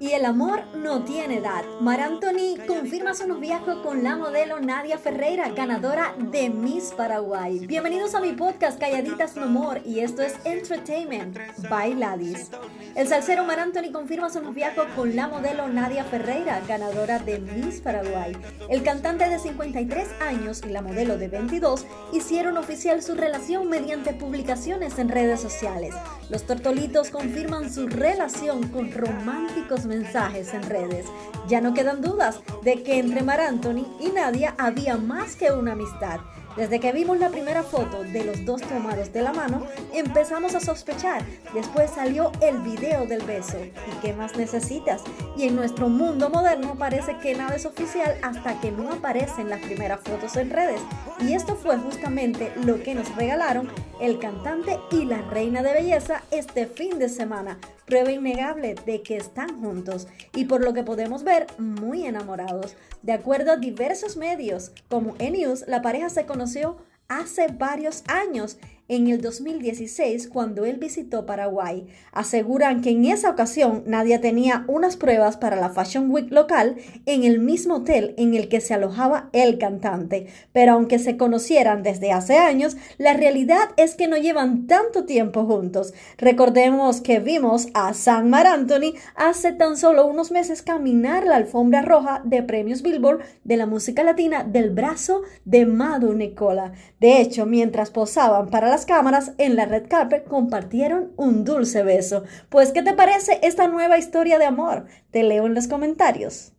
Y el amor no tiene edad. Mar Anthony confirma su noviazgo con la modelo Nadia Ferreira, ganadora de Miss Paraguay. Bienvenidos a mi podcast Calladitas No More y esto es Entertainment by Ladis. El salsero Mar Anthony confirma su noviazgo con la modelo Nadia Ferreira, ganadora de Miss Paraguay. El cantante de 53 años y la modelo de 22 hicieron oficial su relación mediante publicaciones en redes sociales. Los tortolitos confirman su relación con románticos mensajes en redes. Ya no quedan dudas de que entre Mar Anthony y Nadia había más que una amistad. Desde que vimos la primera foto de los dos tomados de la mano, empezamos a sospechar. Después salió el video del beso. ¿Y qué más necesitas? Y en nuestro mundo moderno parece que nada es oficial hasta que no aparecen las primeras fotos en redes. Y esto fue justamente lo que nos regalaron el cantante y la reina de belleza este fin de semana. Prueba innegable de que están juntos y por lo que podemos ver, muy enamorados. De acuerdo a diversos medios como E-News, la pareja se conoció hace varios años en el 2016 cuando él visitó Paraguay. Aseguran que en esa ocasión Nadia tenía unas pruebas para la Fashion Week local en el mismo hotel en el que se alojaba el cantante. Pero aunque se conocieran desde hace años, la realidad es que no llevan tanto tiempo juntos. Recordemos que vimos a San Mar Anthony hace tan solo unos meses caminar la alfombra roja de premios Billboard de la música latina del brazo de Madu Nicola. De hecho, mientras posaban para la cámaras en la red carpet compartieron un dulce beso. Pues, ¿qué te parece esta nueva historia de amor? Te leo en los comentarios.